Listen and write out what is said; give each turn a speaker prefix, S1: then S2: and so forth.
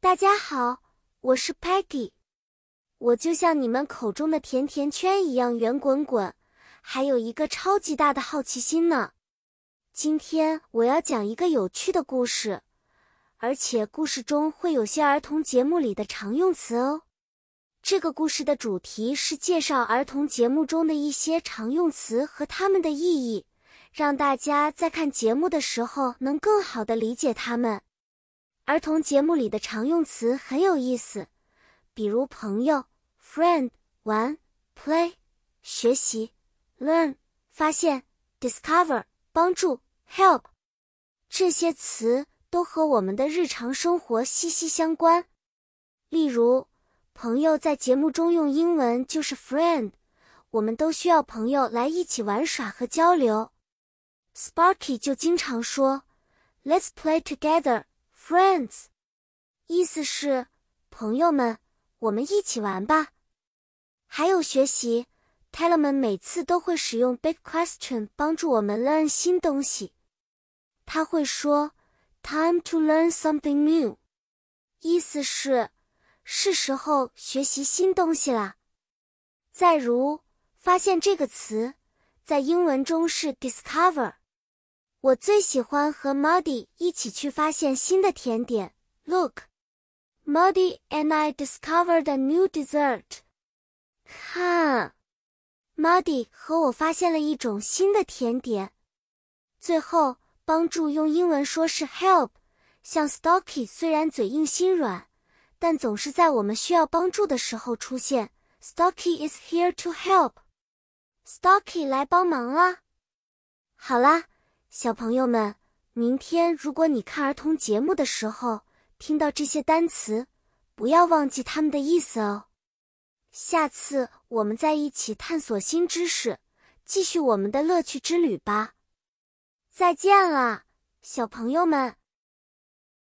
S1: 大家好，我是 Peggy，我就像你们口中的甜甜圈一样圆滚滚，还有一个超级大的好奇心呢。今天我要讲一个有趣的故事，而且故事中会有些儿童节目里的常用词哦。这个故事的主题是介绍儿童节目中的一些常用词和它们的意义。让大家在看节目的时候能更好的理解它们。儿童节目里的常用词很有意思，比如朋友 （friend）、玩 （play）、学习 （learn）、发现 （discover）、帮助 （help），这些词都和我们的日常生活息息相关。例如，朋友在节目中用英文就是 friend，我们都需要朋友来一起玩耍和交流。Sparky 就经常说，Let's play together, friends。意思是，朋友们，我们一起玩吧。还有学习，Talman 每次都会使用 Big Question 帮助我们 learn 新东西。他会说，Time to learn something new。意思是，是时候学习新东西啦。再如，发现这个词，在英文中是 discover。我最喜欢和 Muddy 一起去发现新的甜点。Look, Muddy and I discovered a new dessert. 看，Muddy 和我发现了一种新的甜点。最后，帮助用英文说是 help。像 Stocky 虽然嘴硬心软，但总是在我们需要帮助的时候出现。Stocky is here to help. Stocky 来帮忙啦。好啦。小朋友们，明天如果你看儿童节目的时候听到这些单词，不要忘记它们的意思哦。下次我们再一起探索新知识，继续我们的乐趣之旅吧。再见了，小朋友们。